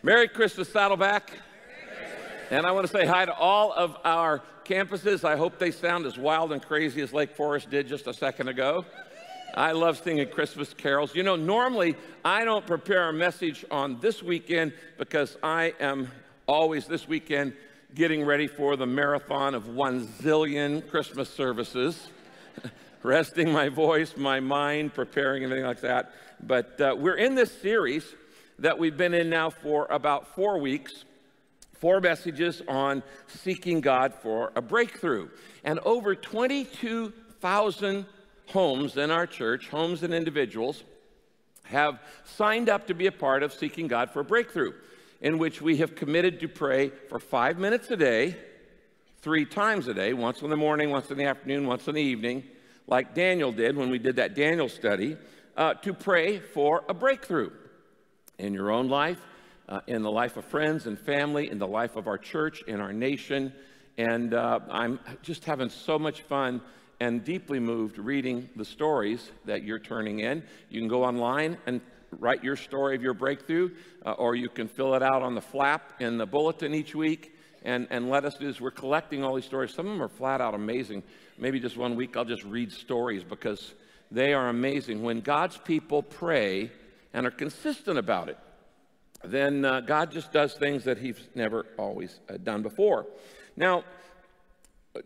Merry Christmas, Saddleback. And I want to say hi to all of our campuses. I hope they sound as wild and crazy as Lake Forest did just a second ago. I love singing Christmas carols. You know, normally I don't prepare a message on this weekend because I am always this weekend getting ready for the marathon of one zillion Christmas services, resting my voice, my mind, preparing, everything like that. But uh, we're in this series that we've been in now for about four weeks. Four messages on seeking God for a breakthrough. And over 22,000 homes in our church, homes and individuals, have signed up to be a part of Seeking God for a Breakthrough, in which we have committed to pray for five minutes a day, three times a day, once in the morning, once in the afternoon, once in the evening, like Daniel did when we did that Daniel study, uh, to pray for a breakthrough in your own life, uh, in the life of friends and family, in the life of our church, in our nation. And uh, I'm just having so much fun and deeply moved reading the stories that you're turning in. You can go online and write your story of your breakthrough, uh, or you can fill it out on the flap in the bulletin each week and, and let us do this. We're collecting all these stories. Some of them are flat out amazing. Maybe just one week I'll just read stories because they are amazing. When God's people pray and are consistent about it, then uh, God just does things that He's never always uh, done before. Now,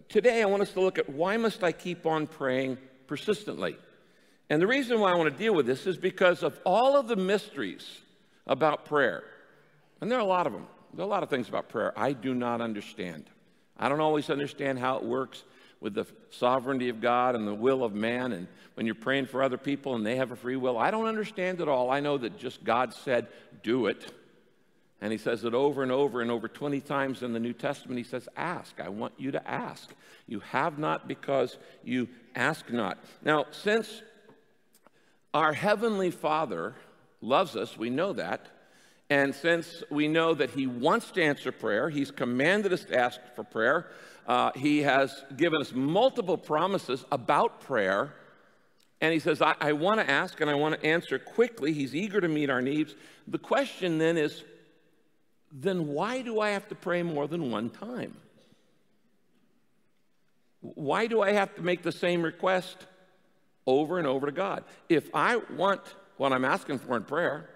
today I want us to look at why must I keep on praying persistently? And the reason why I want to deal with this is because of all of the mysteries about prayer. And there are a lot of them. There are a lot of things about prayer I do not understand. I don't always understand how it works with the sovereignty of God and the will of man, and when you're praying for other people and they have a free will. I don't understand it all. I know that just God said, do it. And he says it over and over and over 20 times in the New Testament. He says, Ask. I want you to ask. You have not because you ask not. Now, since our Heavenly Father loves us, we know that. And since we know that He wants to answer prayer, He's commanded us to ask for prayer. Uh, he has given us multiple promises about prayer. And he says, I, I want to ask and I want to answer quickly. He's eager to meet our needs. The question then is, then why do I have to pray more than one time? Why do I have to make the same request over and over to God? If I want what I'm asking for in prayer,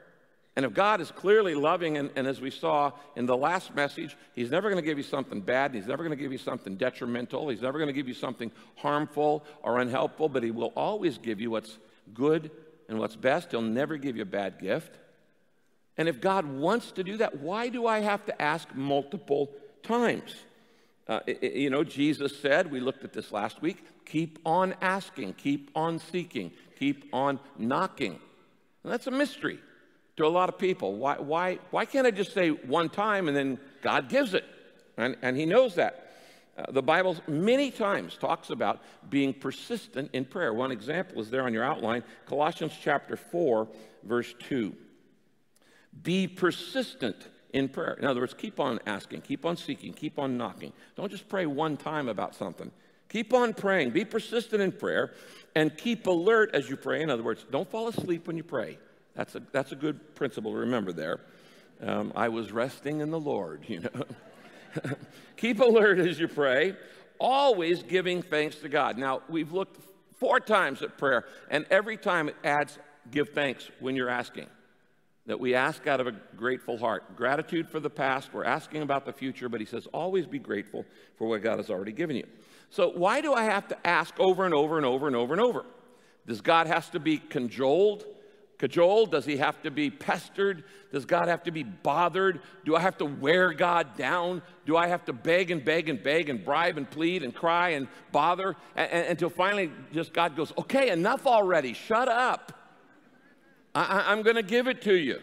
and if God is clearly loving, and, and, as we saw in the last message, He's never going to give you something bad. He's never going to give you something detrimental. He's never going to give you something harmful or unhelpful, but He will always give you what's good and what's best. He'll never give you a bad gift. And if God wants to do that, why do I have to ask multiple times? Uh, you know, Jesus said, we looked at this last week, keep on asking, keep on seeking, keep on knocking. And that's a mystery to a lot of people. Why, why, why can't I just say one time and then God gives it? And, and He knows that. Uh, the Bible many times talks about being persistent in prayer. One example is there on your outline Colossians chapter 4, verse 2. Be persistent in prayer. In other words, keep on asking, keep on seeking, keep on knocking. Don't just pray one time about something. Keep on praying. Be persistent in prayer and keep alert as you pray. In other words, don't fall asleep when you pray. That's a, that's a good principle to remember there. Um, I was resting in the Lord, you know. keep alert as you pray, always giving thanks to God. Now, we've looked four times at prayer, and every time it adds give thanks when you're asking that we ask out of a grateful heart. Gratitude for the past, we're asking about the future, but he says, always be grateful for what God has already given you. So, why do I have to ask over and over and over and over and over? Does God have to be cajoled? Cajoled? Does he have to be pestered? Does God have to be bothered? Do I have to wear God down? Do I have to beg and beg and beg and bribe and plead and cry and bother and, and, until finally just God goes, okay, enough already, shut up. I, am going to give it to you.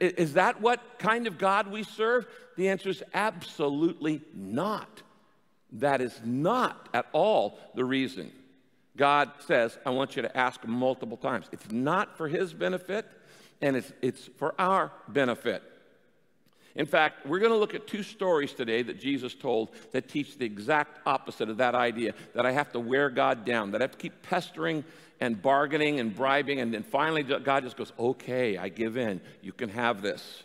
Is that what kind of God we serve? The answer is absolutely not. That is not at all the reason God says, I want you to ask multiple times. It's not for His benefit, and it's, it's for our benefit. In fact, we're going to look at two stories today that Jesus told that teach the exact opposite of that idea that I have to wear God down, that I have to keep pestering and bargaining and bribing, and then finally God just goes, Okay, I give in. You can have this.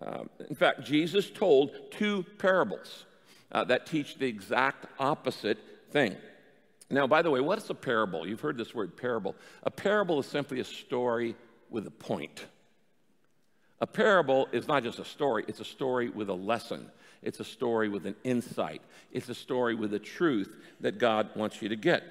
Um, in fact, Jesus told two parables uh, that teach the exact opposite thing. Now, by the way, what is a parable? You've heard this word parable. A parable is simply a story with a point. A parable is not just a story, it's a story with a lesson. It's a story with an insight. It's a story with a truth that God wants you to get.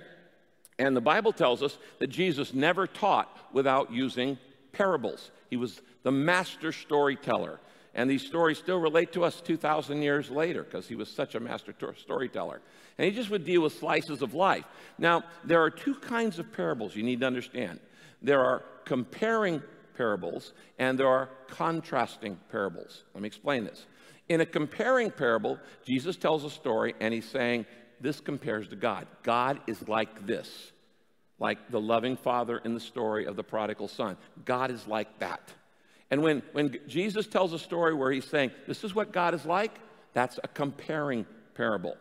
And the Bible tells us that Jesus never taught without using parables. He was the master storyteller. And these stories still relate to us 2,000 years later because he was such a master storyteller. And he just would deal with slices of life. Now, there are two kinds of parables you need to understand there are comparing parables and there are contrasting parables. Let me explain this. In a comparing parable, Jesus tells a story and he's saying, This compares to God. God is like this, like the loving father in the story of the prodigal son. God is like that. And when, when Jesus tells a story where he's saying, This is what God is like, that's a comparing parable.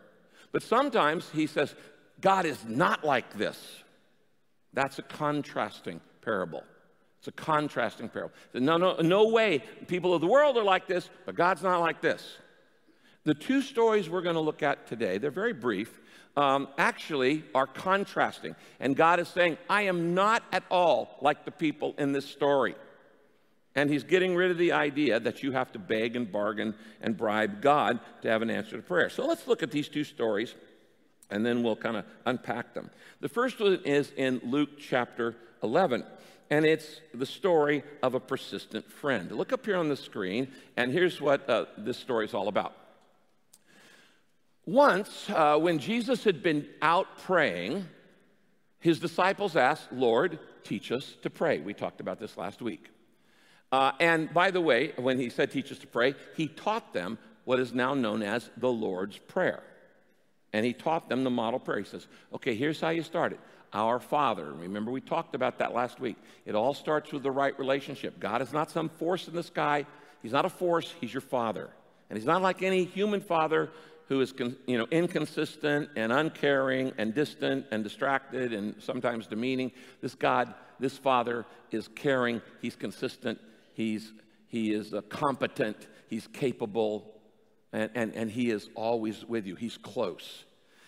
But sometimes he says, God is not like this. That's a contrasting parable. It's a contrasting parable. No, no, no way. People of the world are like this, but God's not like this. The two stories we're going to look at today, they're very brief, um, actually are contrasting. And God is saying, I am not at all like the people in this story. And he's getting rid of the idea that you have to beg and bargain and bribe God to have an answer to prayer. So let's look at these two stories and then we'll kind of unpack them. The first one is in Luke chapter 11, and it's the story of a persistent friend. Look up here on the screen, and here's what uh, this story is all about. Once, uh, when Jesus had been out praying, his disciples asked, Lord, teach us to pray. We talked about this last week. Uh, and by the way, when he said teach us to pray, he taught them what is now known as the Lord's Prayer. And he taught them the model prayer. He says, okay, here's how you start it. Our Father. Remember, we talked about that last week. It all starts with the right relationship. God is not some force in the sky. He's not a force, He's your Father. And He's not like any human father who is you know, inconsistent and uncaring and distant and distracted and sometimes demeaning. This God, this Father, is caring, He's consistent, He's, he is competent, he's capable, and, and, and he is always with you. He's close.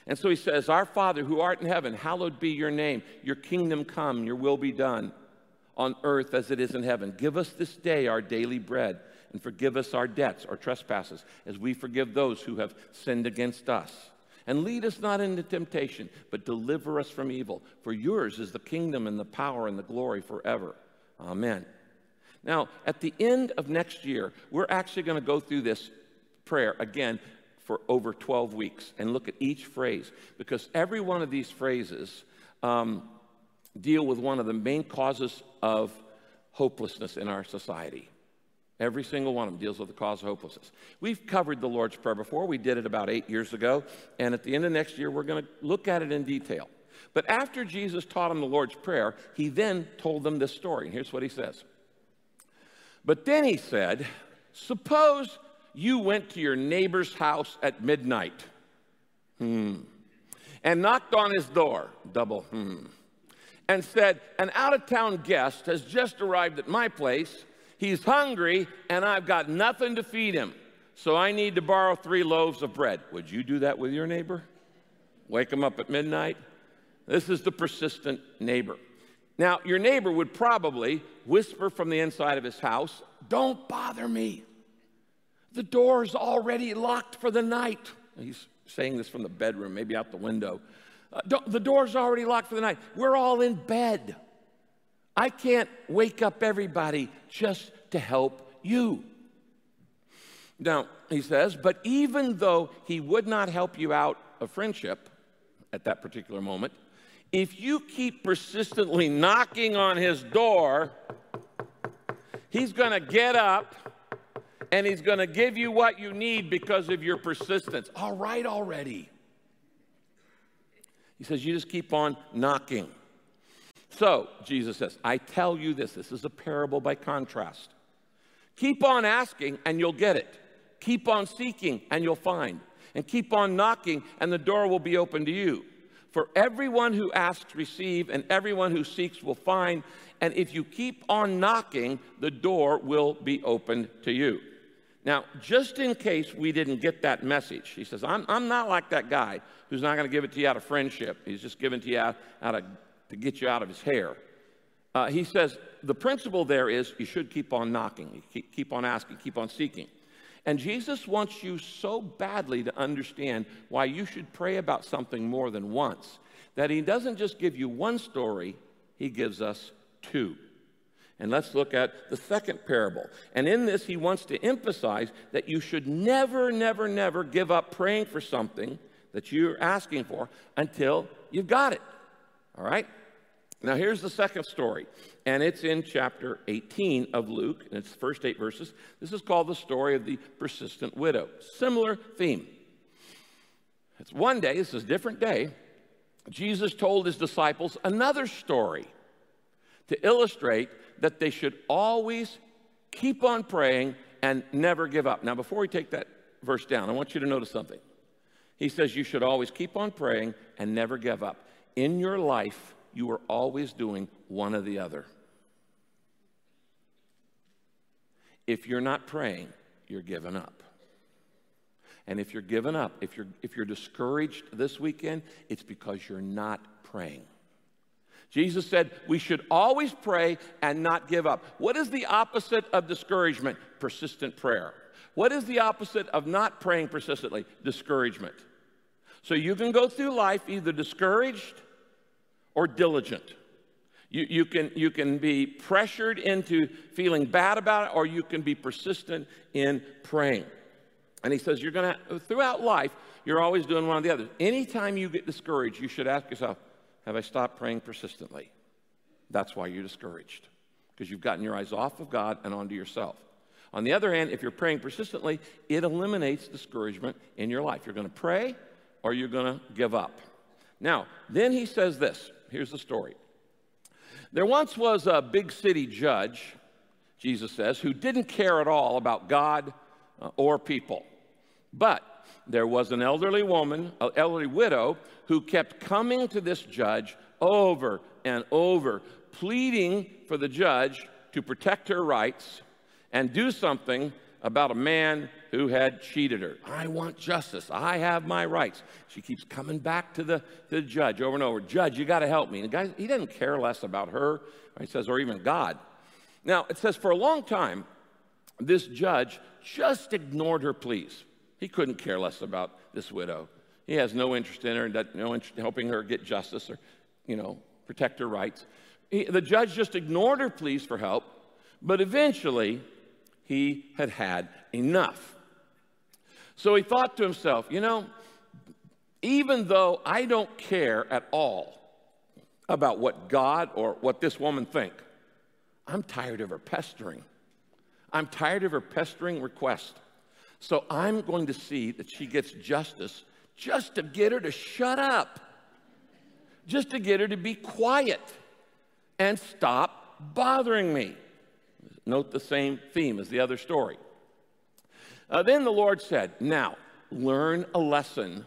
And so he says, Our Father who art in heaven, hallowed be your name. Your kingdom come, your will be done on earth as it is in heaven. Give us this day our daily bread and forgive us our debts, our trespasses, as we forgive those who have sinned against us. And lead us not into temptation, but deliver us from evil. For yours is the kingdom and the power and the glory forever. Amen. Now, at the end of next year, we're actually going to go through this prayer again for over 12 weeks and look at each phrase because every one of these phrases um, deal with one of the main causes of hopelessness in our society. Every single one of them deals with the cause of hopelessness. We've covered the Lord's Prayer before. We did it about eight years ago. And at the end of next year, we're going to look at it in detail. But after Jesus taught them the Lord's Prayer, he then told them this story. And here's what he says but then he said, Suppose you went to your neighbor's house at midnight hmm, and knocked on his door, double hmm, and said, An out of town guest has just arrived at my place. He's hungry and I've got nothing to feed him. So I need to borrow three loaves of bread. Would you do that with your neighbor? Wake him up at midnight? This is the persistent neighbor. Now, your neighbor would probably whisper from the inside of his house, Don't bother me. The door's already locked for the night. He's saying this from the bedroom, maybe out the window. Uh, the door's already locked for the night. We're all in bed. I can't wake up everybody just to help you. Now, he says, but even though he would not help you out of friendship at that particular moment, if you keep persistently knocking on his door, he's going to get up and he's going to give you what you need because of your persistence. All right, already. He says, You just keep on knocking. So, Jesus says, I tell you this. This is a parable by contrast. Keep on asking and you'll get it. Keep on seeking and you'll find. And keep on knocking and the door will be open to you. For everyone who asks, receive, and everyone who seeks will find. And if you keep on knocking, the door will be opened to you. Now, just in case we didn't get that message, he says, I'm, I'm not like that guy who's not going to give it to you out of friendship. He's just giving it to you out, out of, to get you out of his hair. Uh, he says, the principle there is you should keep on knocking, keep, keep on asking, keep on seeking. And Jesus wants you so badly to understand why you should pray about something more than once that he doesn't just give you one story, he gives us two. And let's look at the second parable. And in this, he wants to emphasize that you should never, never, never give up praying for something that you're asking for until you've got it. All right? Now, here's the second story, and it's in chapter 18 of Luke, and it's the first eight verses. This is called the story of the persistent widow. Similar theme. It's one day, this is a different day. Jesus told his disciples another story to illustrate that they should always keep on praying and never give up. Now, before we take that verse down, I want you to notice something. He says you should always keep on praying and never give up. In your life, you are always doing one or the other. If you're not praying, you're giving up. And if you're giving up, if you're, if you're discouraged this weekend, it's because you're not praying. Jesus said we should always pray and not give up. What is the opposite of discouragement? Persistent prayer. What is the opposite of not praying persistently? Discouragement. So you can go through life either discouraged or diligent. You, you, can, you can be pressured into feeling bad about it, or you can be persistent in praying. And he says, You're going to, throughout life, you're always doing one or the other. Anytime you get discouraged, you should ask yourself, have I stopped praying persistently? That's why you're discouraged, because you've gotten your eyes off of God and onto yourself. On the other hand, if you're praying persistently, it eliminates discouragement in your life. You're going to pray or you're going to give up. Now, then he says this here's the story. There once was a big city judge, Jesus says, who didn't care at all about God uh, or people. But there was an elderly woman, an elderly widow, who kept coming to this judge over and over, pleading for the judge to protect her rights and do something about a man who had cheated her. I want justice. I have my rights. She keeps coming back to the, to the judge over and over. Judge, you got to help me. And the guy, he doesn't care less about her, he says, or even God. Now, it says for a long time, this judge just ignored her pleas. He couldn't care less about this widow. He has no interest in her no interest in helping her get justice or, you know, protect her rights. He, the judge just ignored her pleas for help, but eventually he had had enough. So he thought to himself, you know, even though I don't care at all about what God or what this woman think, I'm tired of her pestering. I'm tired of her pestering request. So I'm going to see that she gets justice just to get her to shut up, just to get her to be quiet and stop bothering me. Note the same theme as the other story. Uh, then the Lord said, Now, learn a lesson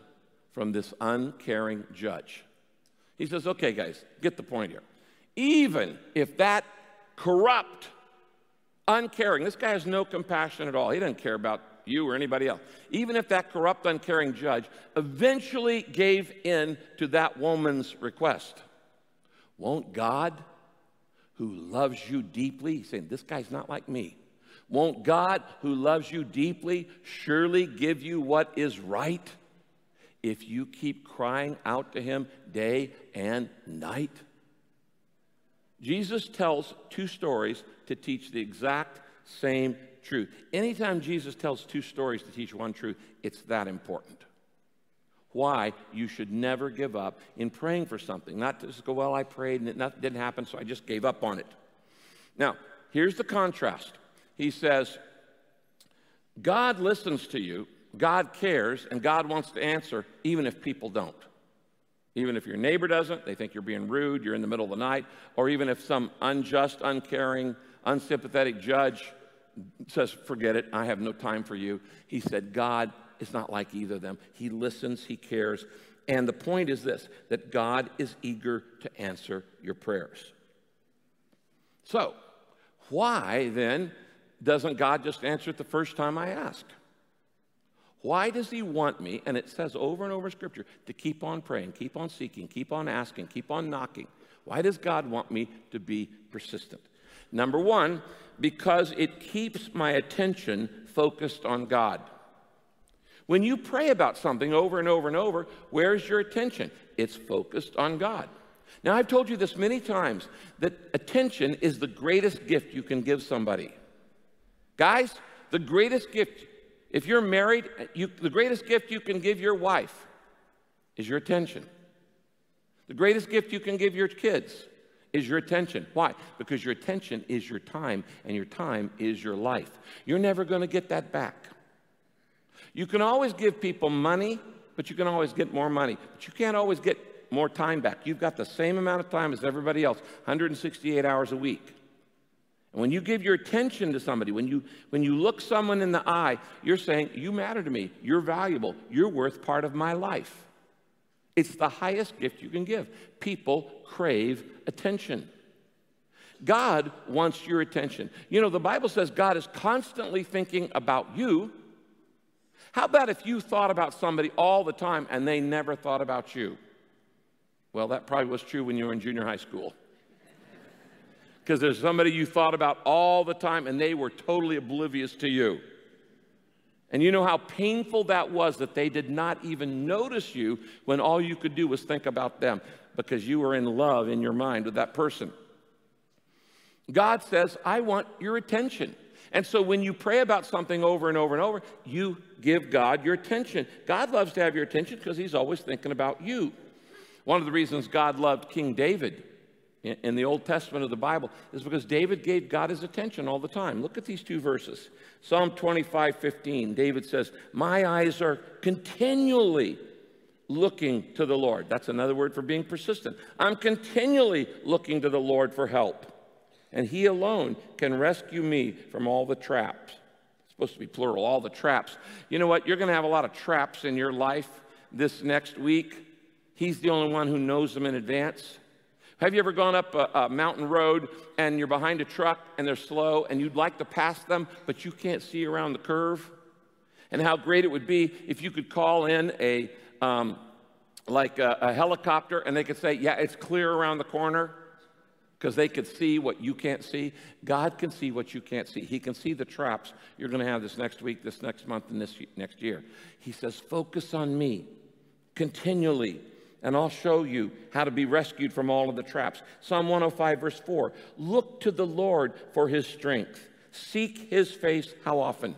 from this uncaring judge. He says, Okay, guys, get the point here. Even if that corrupt, uncaring, this guy has no compassion at all, he doesn't care about you or anybody else, even if that corrupt, uncaring judge eventually gave in to that woman's request, won't God, who loves you deeply, saying, This guy's not like me, won't God, who loves you deeply, surely give you what is right if you keep crying out to him day and night? Jesus tells two stories to teach the exact same truth. Anytime Jesus tells two stories to teach one truth, it's that important. Why you should never give up in praying for something. Not to just go, well, I prayed and it didn't happen, so I just gave up on it. Now, here's the contrast. He says, God listens to you, God cares, and God wants to answer even if people don't. Even if your neighbor doesn't, they think you're being rude, you're in the middle of the night, or even if some unjust, uncaring, unsympathetic judge says, Forget it, I have no time for you. He said, God is not like either of them. He listens, He cares. And the point is this that God is eager to answer your prayers. So, why then doesn't God just answer it the first time I ask? Why does He want me, and it says over and over in Scripture, to keep on praying, keep on seeking, keep on asking, keep on knocking? Why does God want me to be persistent? Number one, because it keeps my attention focused on God. When you pray about something over and over and over, where's your attention? It's focused on God. Now, I've told you this many times that attention is the greatest gift you can give somebody. Guys, the greatest gift, if you're married, you, the greatest gift you can give your wife is your attention. The greatest gift you can give your kids is your attention. Why? Because your attention is your time, and your time is your life. You're never going to get that back. You can always give people money, but you can always get more money. But you can't always get more time back. You've got the same amount of time as everybody else 168 hours a week. And when you give your attention to somebody, when you, when you look someone in the eye, you're saying, You matter to me. You're valuable. You're worth part of my life. It's the highest gift you can give. People crave attention. God wants your attention. You know, the Bible says God is constantly thinking about you. How about if you thought about somebody all the time and they never thought about you? Well, that probably was true when you were in junior high school. Because there's somebody you thought about all the time and they were totally oblivious to you. And you know how painful that was that they did not even notice you when all you could do was think about them because you were in love in your mind with that person. God says, I want your attention. And so when you pray about something over and over and over, you give God your attention. God loves to have your attention because he's always thinking about you. One of the reasons God loved King David in the Old Testament of the Bible is because David gave God his attention all the time. Look at these two verses. Psalm 25, 15, David says, My eyes are continually looking to the Lord. That's another word for being persistent. I'm continually looking to the Lord for help, and He alone can rescue me from all the traps. It's supposed to be plural, all the traps. You know what? You're going to have a lot of traps in your life this next week. He's the only one who knows them in advance. Have you ever gone up a, a, mountain road and you're behind a truck and they're slow and you'd like to pass them, but you can't see around the curve? And how great it would be if you could call in a, um, like a, a helicopter and they could say, yeah, it's clear around the corner because they could see what you can't see. God can see what you can't see. He can see the traps you're going to have this next week, this next month, and this next year. He says, focus on me continually and I'll show you how to be rescued from all of the traps. Psalm 105, verse 4 Look to the Lord for his strength. Seek his face how often?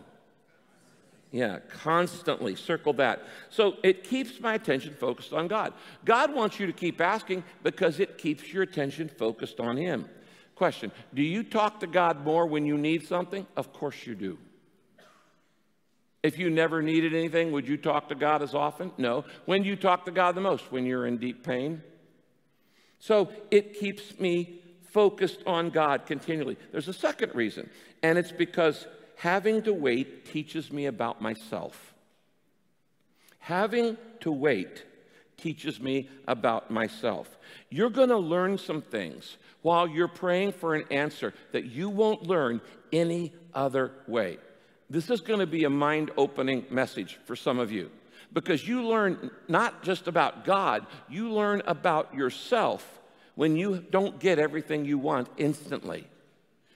Yeah, constantly. Circle that. So it keeps my attention focused on God. God wants you to keep asking because it keeps your attention focused on him. Question Do you talk to God more when you need something? Of course you do. If you never needed anything, would you talk to God as often? No. When do you talk to God the most? When you're in deep pain? So it keeps me focused on God continually. There's a second reason, and it's because having to wait teaches me about myself. Having to wait teaches me about myself. You're going to learn some things while you're praying for an answer that you won't learn any other way. This is going to be a mind opening message for some of you because you learn not just about God, you learn about yourself when you don't get everything you want instantly.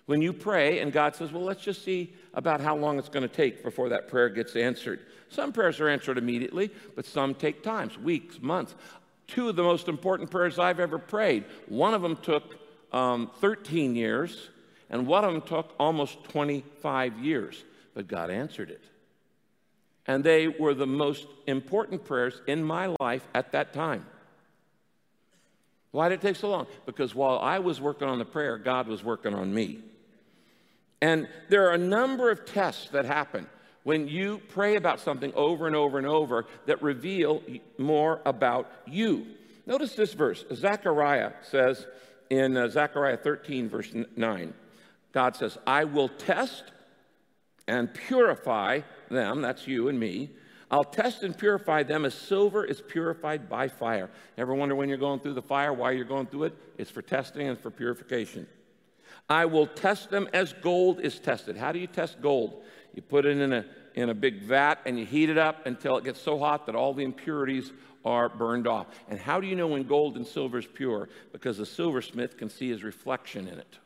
When you pray and God says, Well, let's just see about how long it's going to take before that prayer gets answered. Some prayers are answered immediately, but some take times, weeks, months. Two of the most important prayers I've ever prayed, one of them took um, 13 years, and one of them took almost 25 years but God answered it. And they were the most important prayers in my life at that time. Why did it take so long? Because while I was working on the prayer, God was working on me. And there are a number of tests that happen when you pray about something over and over and over that reveal more about you. Notice this verse. Zechariah says in uh, Zechariah 13, verse 9, God says, I will test and purify them, that's you and me. I'll test and purify them as silver is purified by fire. Ever wonder when you're going through the fire why you're going through it? It's for testing and for purification. I will test them as gold is tested. How do you test gold? You put it in a, in a big vat and you heat it up until it gets so hot that all the impurities are burned off. And how do you know when gold and silver is pure? Because the silversmith can see his reflection in it.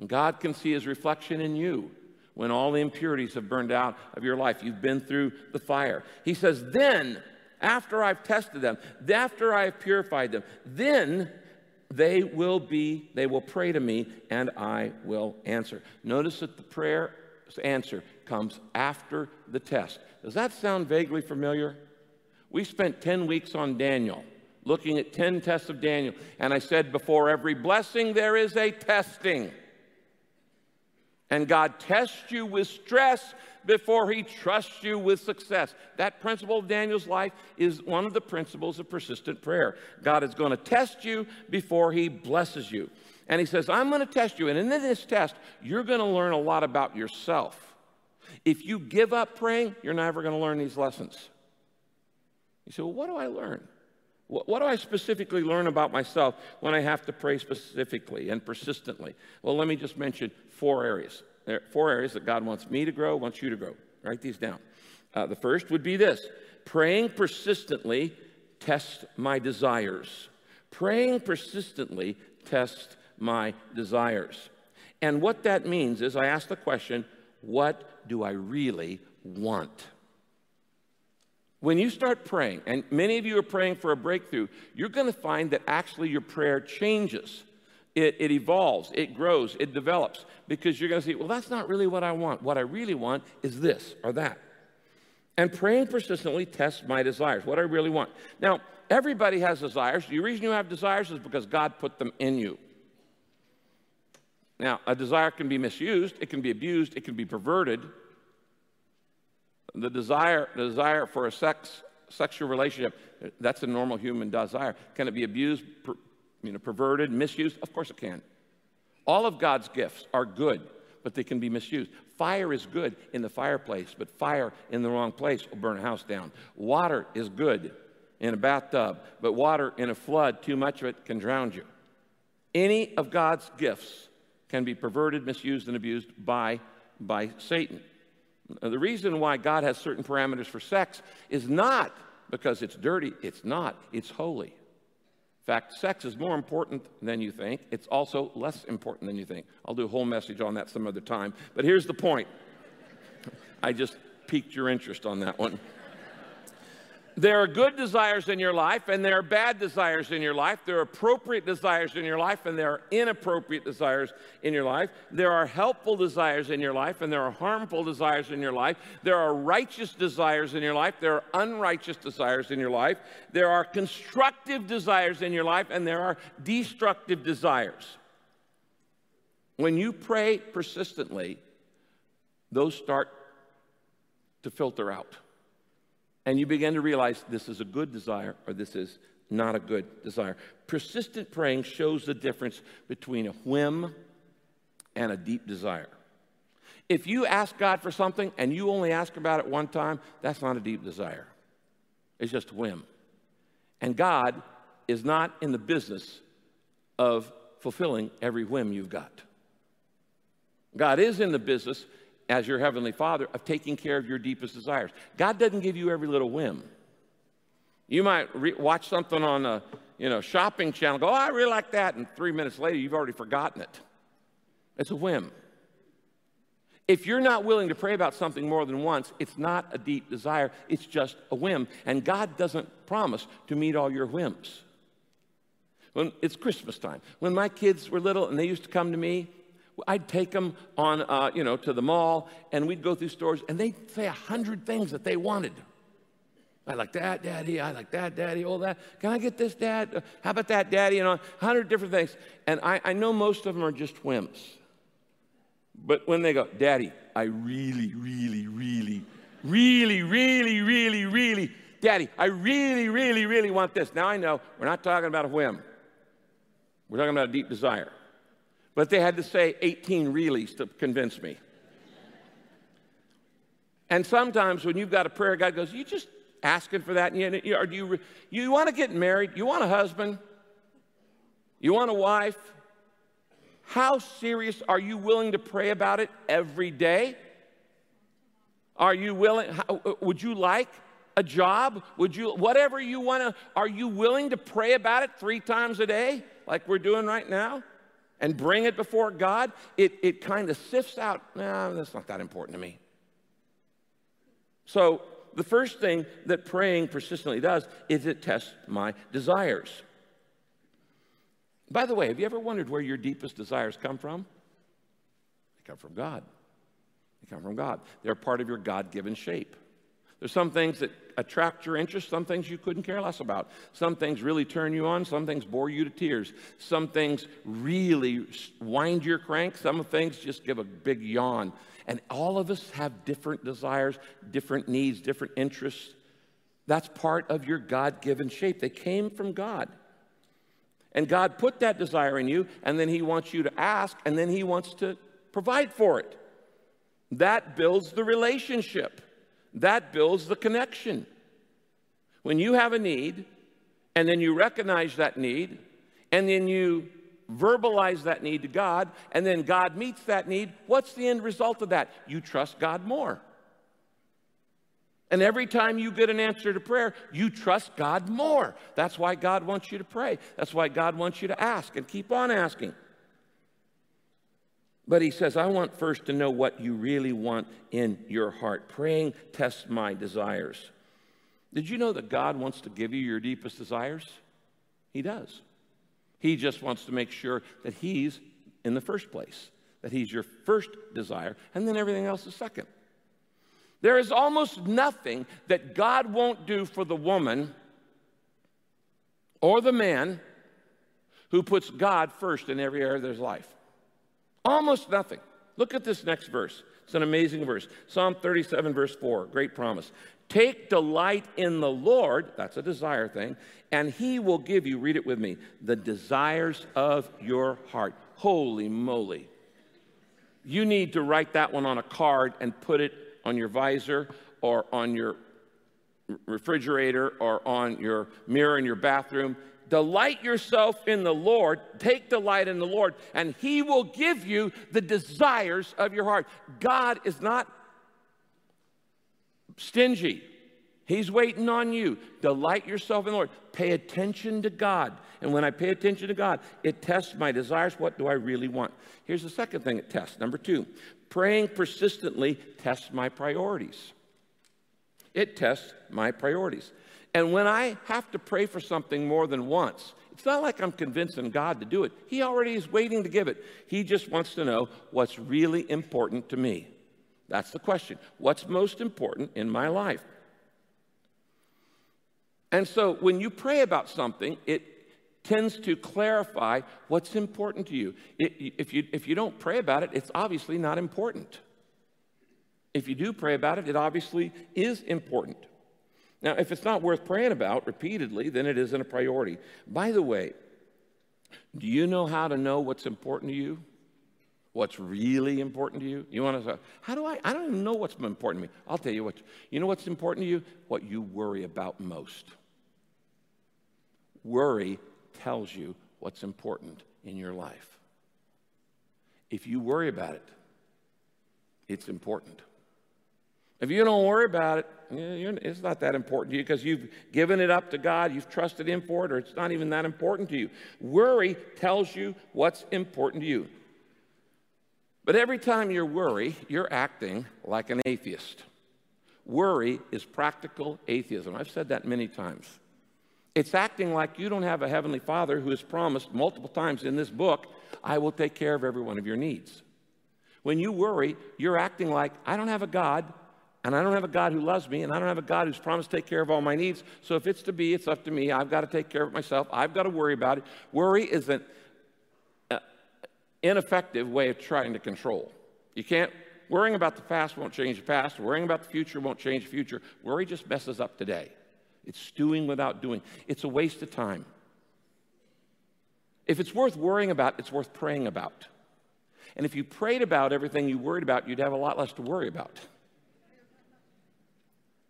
And God can see his reflection in you when all the impurities have burned out of your life. You've been through the fire. He says, Then, after I've tested them, after I've purified them, then they will be, they will pray to me and I will answer. Notice that the prayer answer comes after the test. Does that sound vaguely familiar? We spent 10 weeks on Daniel, looking at 10 tests of Daniel. And I said, before every blessing, there is a testing. And God tests you with stress before he trusts you with success. That principle of Daniel's life is one of the principles of persistent prayer. God is going to test you before he blesses you. And he says, I'm going to test you. And in this test, you're going to learn a lot about yourself. If you give up praying, you're never going to learn these lessons. You say, Well, what do I learn? What do I specifically learn about myself when I have to pray specifically and persistently? Well, let me just mention four areas. There are four areas that God wants me to grow, wants you to grow. Write these down. Uh, the first would be this praying persistently test my desires. Praying persistently test my desires. And what that means is I ask the question, what do I really want? When you start praying, and many of you are praying for a breakthrough, you're going to find that actually your prayer changes. It, it, evolves, it grows, it develops, because you're going to see, well, that's not really what I want. What I really want is this or that. And praying persistently tests my desires, what I really want. Now, everybody has desires. The reason you have desires is because God put them in you. Now, a desire can be misused, it can be abused, it can be perverted. The desire, the desire for a sex, sexual relationship, that's a normal human desire. Can it be abused, per, you know, perverted, misused? Of course it can. All of God's gifts are good, but they can be misused. Fire is good in the fireplace, but fire in the wrong place will burn a house down. Water is good in a bathtub, but water in a flood, too much of it can drown you. Any of God's gifts can be perverted, misused, and abused by, by Satan. The reason why God has certain parameters for sex is not because it's dirty, it's not, it's holy. In fact, sex is more important than you think. It's also less important than you think. I'll do a whole message on that some other time. But here's the point I just piqued your interest on that one. There are good desires in your life, and there are bad desires in your life. There are appropriate desires in your life, and there are inappropriate desires in your life. There are helpful desires in your life, and there are harmful desires in your life. There are righteous desires in your life. There are unrighteous desires in your life. There are constructive desires in your life, and there are destructive desires. When you pray persistently, those start to filter out and you begin to realize this is a good desire or this is not a good desire. Persistent praying shows the difference between a whim and a deep desire. If you ask God for something and you only ask about it one time, that's not a deep desire. It's just a whim. And God is not in the business of fulfilling every whim you've got. God is in the business as your heavenly father of taking care of your deepest desires. God doesn't give you every little whim. You might re- watch something on a you know shopping channel, go, oh, I really like that, and three minutes later you've already forgotten it. It's a whim. If you're not willing to pray about something more than once, it's not a deep desire, it's just a whim. And God doesn't promise to meet all your whims. When it's Christmas time, when my kids were little and they used to come to me I'd take them on, uh, you know, to the mall, and we'd go through stores, and they'd say a hundred things that they wanted. I like that, Daddy. I like that, Daddy. All that. Can I get this, Dad? Uh, how about that, Daddy? You know, a hundred different things. And I, I know most of them are just whims. But when they go, Daddy, I really, really, really, really, really, really, really, Daddy, I really, really, really want this. Now I know we're not talking about a whim. We're talking about a deep desire. But they had to say 18 reallys to convince me. And sometimes when you've got a prayer, God goes, You just asking for that? And you, or do you, you want to get married? You want a husband? You want a wife? How serious are you willing to pray about it every day? Are you willing, how, uh, would you like a job? Would you, whatever you want to, are you willing to pray about it three times a day, like we're doing right now? And bring it before God? It, it kind of sifts out, nah, that's not that important to me. So, the first thing that praying persistently does is it tests my desires. By the way, have you ever wondered where your deepest desires come from? They come from God. They come from God. They're part of your God given shape. There's some things that attract your interest, some things you couldn't care less about. Some things really turn you on, some things bore you to tears. Some things really wind your crank, some things just give a big yawn. And all of us have different desires, different needs, different interests. That's part of your God given shape. They came from God. And God put that desire in you, and then He wants you to ask, and then He wants to provide for it. That builds the relationship. That builds the connection. When you have a need, and then you recognize that need, and then you verbalize that need to God, and then God meets that need, what's the end result of that? You trust God more. And every time you get an answer to prayer, you trust God more. That's why God wants you to pray. That's why God wants you to ask and keep on asking. But he says, I want first to know what you really want in your heart. Praying tests my desires. Did you know that God wants to give you your deepest desires? He does. He just wants to make sure that He's in the first place, that He's your first desire, and then everything else is second. There is almost nothing that God won't do for the woman or the man who puts God first in every area of their life. Almost nothing. Look at this next verse. It's an amazing verse. Psalm 37, verse 4, great promise. Take delight in the Lord, that's a desire thing, and he will give you, read it with me, the desires of your heart. Holy moly. You need to write that one on a card and put it on your visor or on your refrigerator or on your mirror in your bathroom Delight yourself in the Lord, take delight in the Lord, and He will give you the desires of your heart. God is not stingy, He's waiting on you. Delight yourself in the Lord. Pay attention to God. And when I pay attention to God, it tests my desires. What do I really want? Here's the second thing it tests. Number two, praying persistently tests my priorities. It tests my priorities. And when I have to pray for something more than once, it's not like I'm convincing God to do it. He already is waiting to give it. He just wants to know what's really important to me. That's the question. What's most important in my life? And so when you pray about something, it tends to clarify what's important to you. It, if, you. if you don't pray about it, it's obviously not important. If you do pray about it, it obviously is important. Now, if it's not worth praying about repeatedly, then it isn't a priority. By the way, do you know how to know what's important to you? What's really important to you? You want to say, how do I? I don't even know what's important to me. I'll tell you what. You know what's important to you? What you worry about most. Worry tells you what's important in your life. If you worry about it, it's important. If you don't worry about it, it's not that important to you because you've given it up to God, you've trusted Him for it, or it's not even that important to you. Worry tells you what's important to you. But every time you worry, you're acting like an atheist. Worry is practical atheism. I've said that many times. It's acting like you don't have a Heavenly Father who has promised multiple times in this book, I will take care of every one of your needs. When you worry, you're acting like, I don't have a God and I don't have a God who loves me, and I don't have a God who's promised to take care of all my needs. So if it's to be, it's up to me. I've got to take care of it myself. I've got to worry about it. Worry is an uh, ineffective way of trying to control. You can't, worrying about the past won't change the past. Worrying about the future won't change the future. Worry just messes up today. It's doing without doing. It's a waste of time. If it's worth worrying about, it's worth praying about. And if you prayed about everything you worried about, you'd have a lot less to worry about.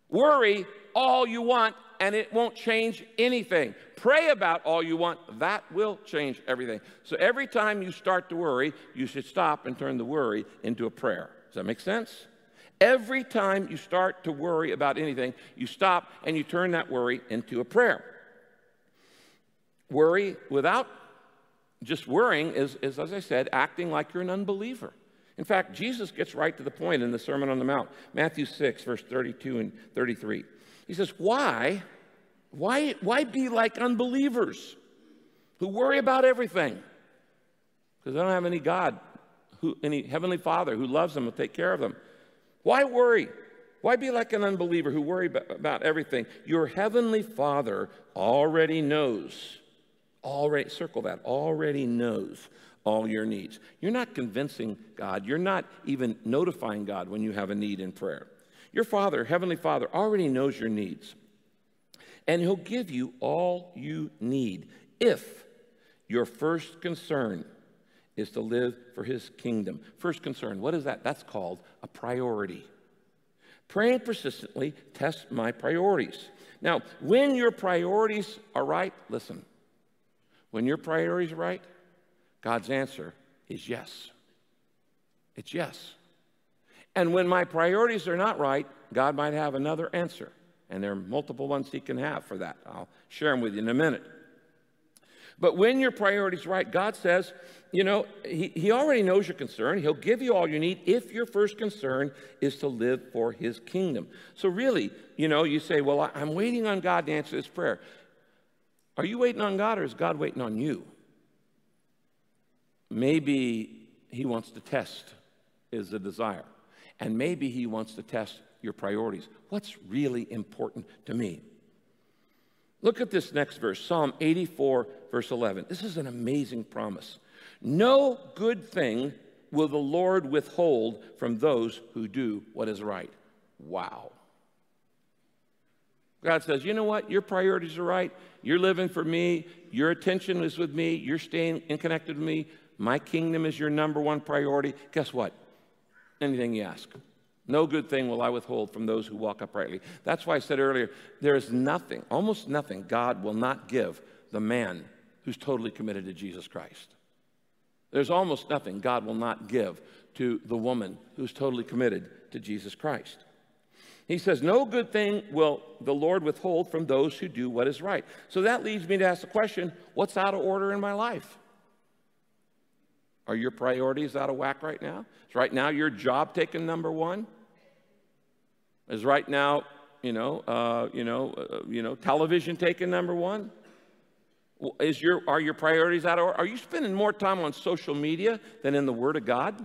Worry all you want, and it won't change anything. Pray about all you want, that will change everything. So every time you start to worry, you should stop and turn the worry into a prayer. Does that make sense? Every time you start to worry about anything, you stop and you turn that worry into a prayer. Worry without just worrying is, is, as I said, acting like you're an unbeliever. In fact, Jesus gets right to the point in the Sermon on the Mount, Matthew 6, verse 32 and 33. He says, Why? Why, why be like unbelievers who worry about everything? Because they don't have any God, who, any Heavenly Father who loves them, will take care of them. Why worry? Why be like an unbeliever who worry about everything? Your Heavenly Father already knows already, circle that, already knows all your needs. You're not convincing God. You're not even notifying God when you have a need in prayer. Your Father, Heavenly Father, already knows your needs. And He'll give you all you need if your first concern is to live for His kingdom. First concern, what is that? That's called a priority. Praying persistently tests my priorities. Now, when your priorities are right, listen, when your priorities are right, God's answer is yes. It's yes. And when my priorities are not right, God might have another answer. And there are multiple ones He can have for that. I'll share them with you in a minute. But when your priorities right, God says, you know, he, he already knows your concern. He'll give you all you need if your first concern is to live for His kingdom. So, really, you know, you say, well, I'm waiting on God to answer this prayer. Are you waiting on God or is God waiting on you? Maybe He wants to test is the desire. And maybe He wants to test your priorities. What's really important to me? Look at this next verse, Psalm 84, verse 11. This is an amazing promise. No good thing will the Lord withhold from those who do what is right. Wow. God says, you know what? Your priorities are right. You're living for me. Your attention is with me. You're staying in connected with me. My kingdom is your number one priority. Guess what? Anything you ask. No good thing will I withhold from those who walk uprightly. That's why I said earlier there is nothing, almost nothing, God will not give the man who's totally committed to Jesus Christ. There's almost nothing God will not give to the woman who's totally committed to Jesus Christ. He says, No good thing will the Lord withhold from those who do what is right. So that leads me to ask the question what's out of order in my life? Are your priorities out of whack right now? Is right now your job taking number one? Is right now, you know, uh, you know, uh, you know, television taking number one? Is your, are your priorities out of? Are you spending more time on social media than in the Word of God?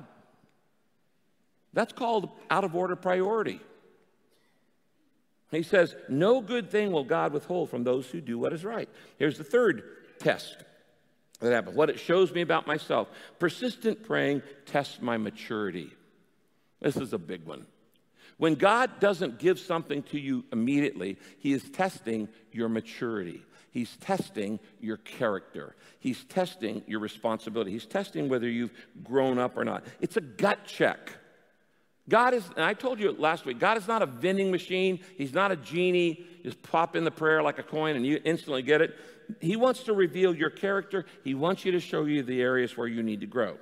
That's called out of order priority. He says, No good thing will God withhold from those who do what is right. Here's the third test that what it shows me about myself. Persistent praying tests my maturity. This is a big one. When God doesn't give something to you immediately, He is testing your maturity. He's testing your character. He's testing your responsibility. He's testing whether you've grown up or not. It's a gut check. God is, and I told you last week, God is not a vending machine. He's not a genie. Just pop in the prayer like a coin and you instantly get it. He wants to reveal your character. He wants you to show you the areas where you need to grow.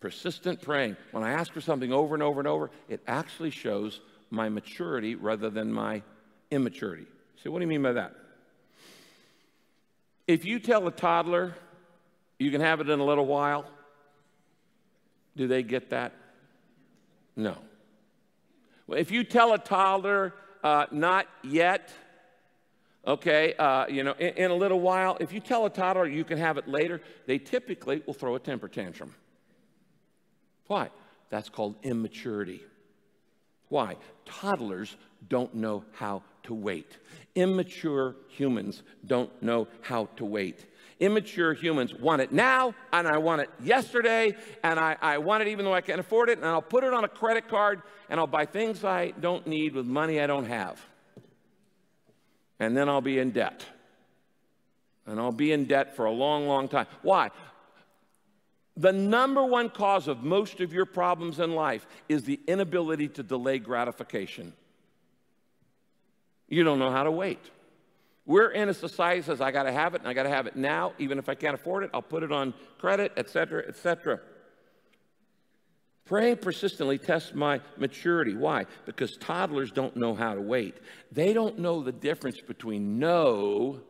Persistent praying. When I ask for something over and over and over, it actually shows my maturity rather than my immaturity. So, what do you mean by that? If you tell a toddler you can have it in a little while, do they get that? No. Well, if you tell a toddler, uh, not yet, okay, uh, you know, in, in, a little while, if you tell a toddler you can have it later, they typically will throw a temper tantrum. Why? That's called immaturity. Why? Toddlers don't know how to wait. Immature humans don't know how to wait. Immature humans want it now, and I want it yesterday, and I, I want it even though I can't afford it, and I'll put it on a credit card, and I'll buy things I don't need with money I don't have. And then I'll be in debt. And I'll be in debt for a long, long time. Why? The number one cause of most of your problems in life is the inability to delay gratification. You don't know how to wait. We're in a society that says, I got to have it and I got to have it now. Even if I can't afford it, I'll put it on credit, et cetera, et cetera. Praying persistently tests my maturity. Why? Because toddlers don't know how to wait. They don't know the difference between no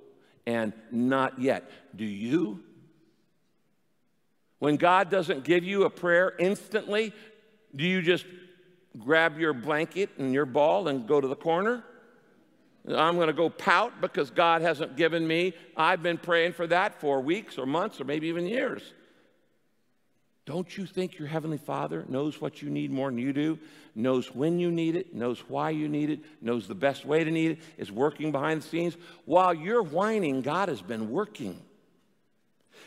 and not yet. Do you? When God doesn't give you a prayer instantly, do you just grab your blanket and your ball and go to the corner? I'm going to go pout because God hasn't given me. I've been praying for that for weeks or months or maybe even years. Don't you think your Heavenly Father knows what you need more than you do? Knows when you need it, knows why you need it, knows the best way to need it, is working behind the scenes. While you're whining, God has been working.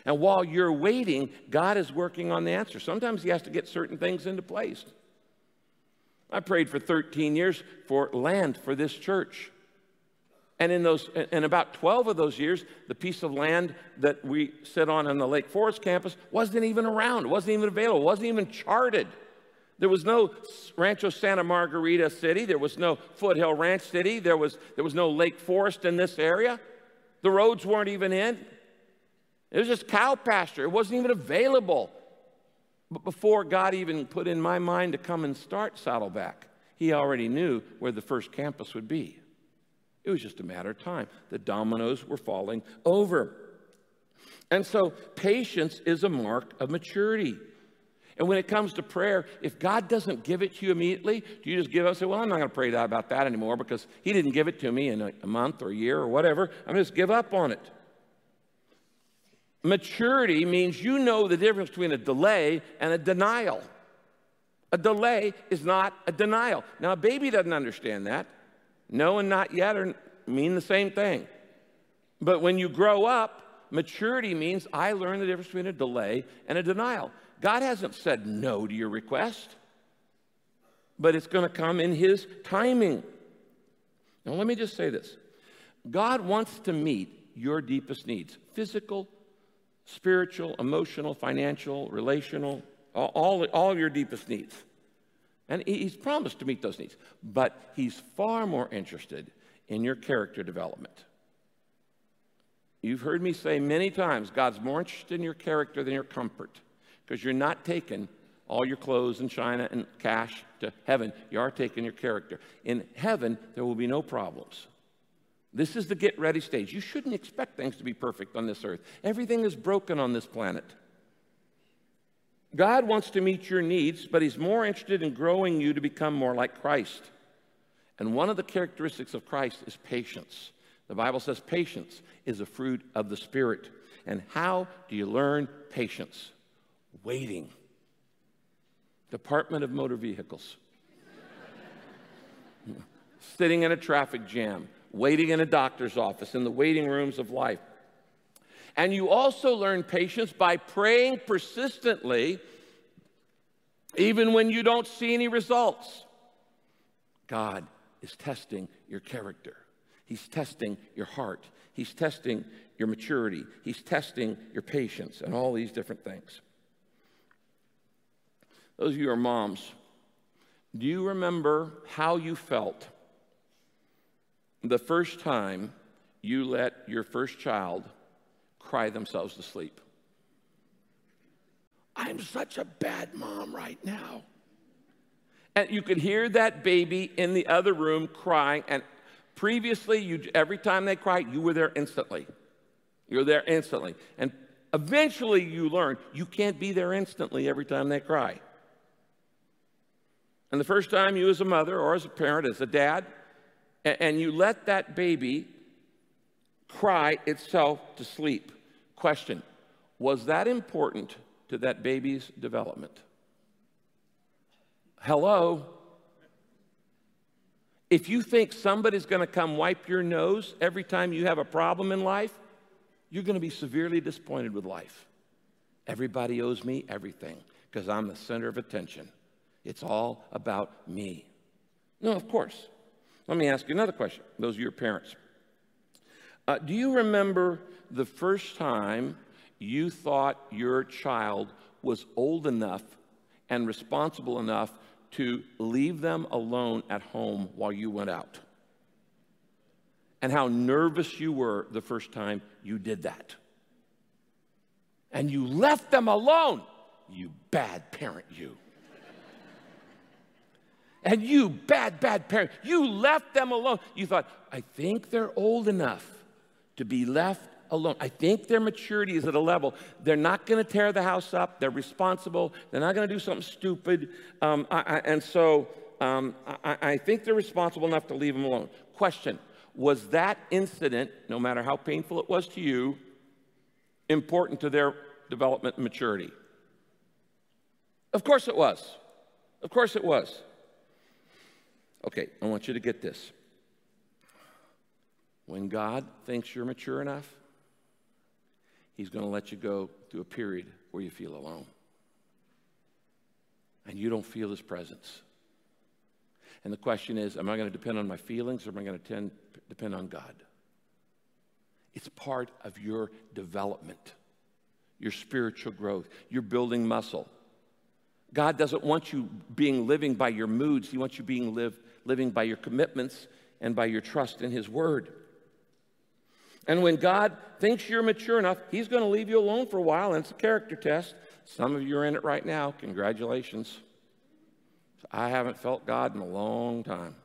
And while you're waiting, God is working on the answer. Sometimes He has to get certain things into place. I prayed for 13 years for land for this church. And in those, in about 12 of those years, the piece of land that we sit on on the Lake Forest campus wasn't even around, wasn't even available, wasn't even charted. There was no Rancho Santa Margarita City. There was no Foothill Ranch City. There was, there was no Lake Forest in this area. The roads weren't even in. It was just cow pasture. It wasn't even available. But before God even put in my mind to come and start Saddleback, He already knew where the first campus would be. It was just a matter of time. The dominoes were falling over. And so patience is a mark of maturity. And when it comes to prayer, if God doesn't give it to you immediately, do you just give up and say, Well, I'm not going to pray about that anymore because He didn't give it to me in a, month or a year or whatever. I'm just give up on it. Maturity means you know the difference between a delay and a denial. A delay is not a denial. Now, a baby doesn't understand that. No and not yet are, mean the same thing. But when you grow up, maturity means I learn the difference between a delay and a denial. God hasn't said no to your request, but it's going to come in His timing. Now, let me just say this God wants to meet your deepest needs physical, spiritual, emotional, financial, relational, all, all, all your deepest needs. And he's promised to meet those needs. But he's far more interested in your character development. You've heard me say many times God's more interested in your character than your comfort because you're not taking all your clothes and china and cash to heaven. You are taking your character. In heaven, there will be no problems. This is the get ready stage. You shouldn't expect things to be perfect on this earth. Everything is broken on this planet. God wants to meet your needs, but He's more interested in growing you to become more like Christ. And one of the characteristics of Christ is patience. The Bible says patience is a fruit of the Spirit. And how do you learn patience? Waiting. Department of Motor Vehicles. Sitting in a traffic jam, waiting in a doctor's office, in the waiting rooms of life. And you also learn patience by praying persistently, even when you don't see any results. God is testing your character, He's testing your heart, He's testing your maturity, He's testing your patience, and all these different things. Those of you who are moms, do you remember how you felt the first time you let your first child cry themselves to sleep. I'm such a bad mom right now. And you could hear that baby in the other room crying. And previously, you, every time they cried, you were there instantly. You're there instantly. And eventually, you learn you can't be there instantly every time they cry. And the first time you, as a mother or as a parent, as a dad, and you let that baby cry itself to sleep. Question Was that important to that baby's development? Hello? If you think somebody's going to come wipe your nose every time you have a problem in life, you're going to be severely disappointed with life. Everybody owes me everything because I'm the center of attention. It's all about me. No, of course. Let me ask you another question. Those are your parents. Uh, do you remember the first time you thought your child was old enough and responsible enough to leave them alone at home while you went out? and how nervous you were the first time you did that. And you left them alone, you bad parent, you. and you bad, bad parent, you left them alone. You thought, I think they're old enough to be left alone. I think their maturity is at a level. They're not going to tear the house up. They're responsible. They're not going to do something stupid. Um, I, I, and so um, I, I think they're responsible enough to leave them alone. Question Was that incident, no matter how painful it was to you, important to their development and maturity? Of course it was. Of course it was. Okay, I want you to get this. When God thinks you're mature enough, He's going to let you go through a period where you feel alone. And you don't feel His presence. And the question is am I going to depend on my feelings or am I going to depend on God? It's part of your development, your spiritual growth, your building muscle. God doesn't want you being living by your moods, He wants you being live, living by your commitments and by your trust in His Word. And when God thinks you're mature enough, He's going to leave you alone for a while, and it's a character test. Some of you are in it right now. Congratulations. I haven't felt God in a long time.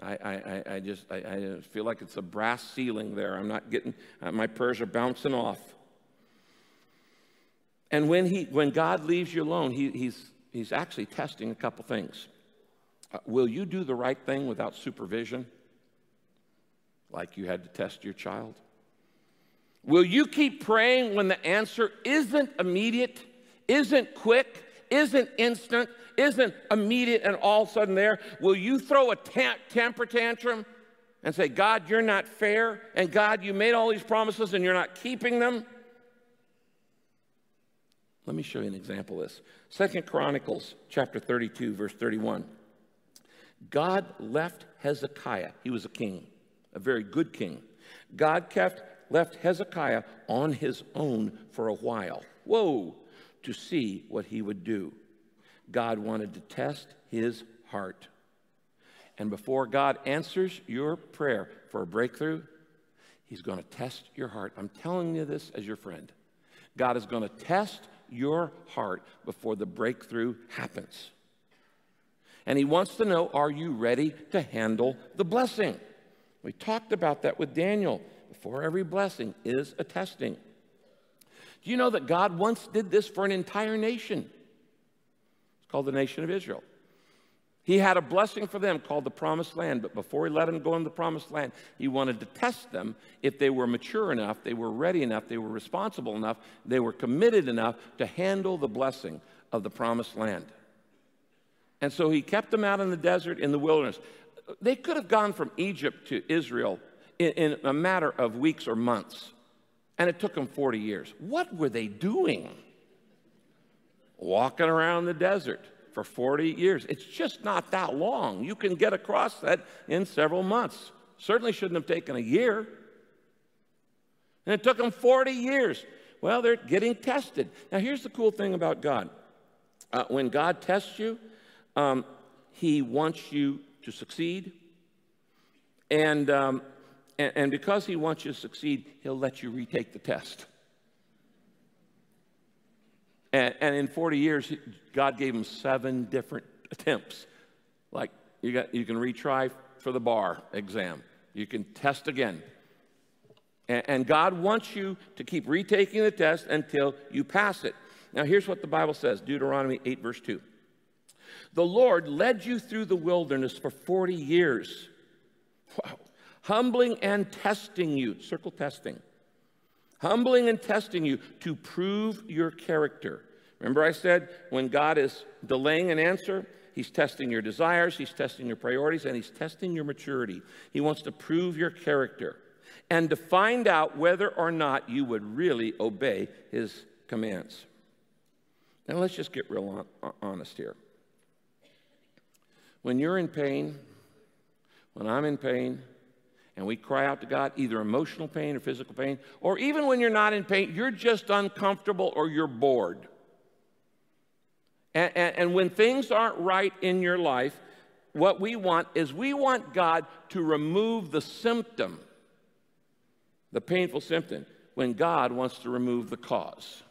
I, I, I just I, I, feel like it's a brass ceiling there. I'm not getting, uh, my prayers are bouncing off. And when, he, when God leaves you alone, he, he's, he's actually testing a couple things. Uh, will you do the right thing without supervision? Like you had to test your child? Will you keep praying when the answer isn't immediate, isn't quick, isn't instant, isn't immediate and all of a sudden there? Will you throw a temper tantrum and say, God, you're not fair, and God, you made all these promises and you're not keeping them? Let me show you an example of this. Second Chronicles chapter 32, verse 31. God left Hezekiah, he was a king a very good king. God kept, left Hezekiah on his own for a while. Whoa, to see what he would do. God wanted to test his heart. And before God answers your prayer for a breakthrough, he's going to test your heart. I'm telling you this as your friend. God is going to test your heart before the breakthrough happens. And he wants to know are you ready to handle the blessing? We talked about that with Daniel. Before every blessing is a testing. Do you know that God once did this for an entire nation? It's called the nation of Israel. He had a blessing for them called the promised land, but before he let them go in the promised land, he wanted to test them if they were mature enough, they were ready enough, they were responsible enough, they were committed enough to handle the blessing of the promised land. And so he kept them out in the desert, in the wilderness they could have gone from Egypt to Israel in, in, a matter of weeks or months, and it took them 40 years. What were they doing? Walking around the desert for 40 years. It's just not that long. You can get across that in several months. Certainly shouldn't have taken a year. And it took them 40 years. Well, they're getting tested. Now, here's the cool thing about God uh, when God tests you, um, He wants you to succeed. And, um, and, and because he wants you to succeed, he'll let you retake the test. And, and in 40 years, God gave him seven different attempts. Like you, got, you can retry for the bar exam, you can test again. And, and God wants you to keep retaking the test until you pass it. Now, here's what the Bible says Deuteronomy 8, verse 2. The Lord led you through the wilderness for 40 years. Wow. Humbling and testing you. Circle testing. Humbling and testing you to prove your character. Remember, I said when God is delaying an answer, He's testing your desires, He's testing your priorities, and He's testing your maturity. He wants to prove your character and to find out whether or not you would really obey His commands. Now, let's just get real honest here. When you're in pain, when I'm in pain, and we cry out to God, either emotional pain or physical pain, or even when you're not in pain, you're just uncomfortable or you're bored. And, and, and, when things aren't right in your life, what we want is we want God to remove the symptom the painful symptom, when God wants to remove the cause.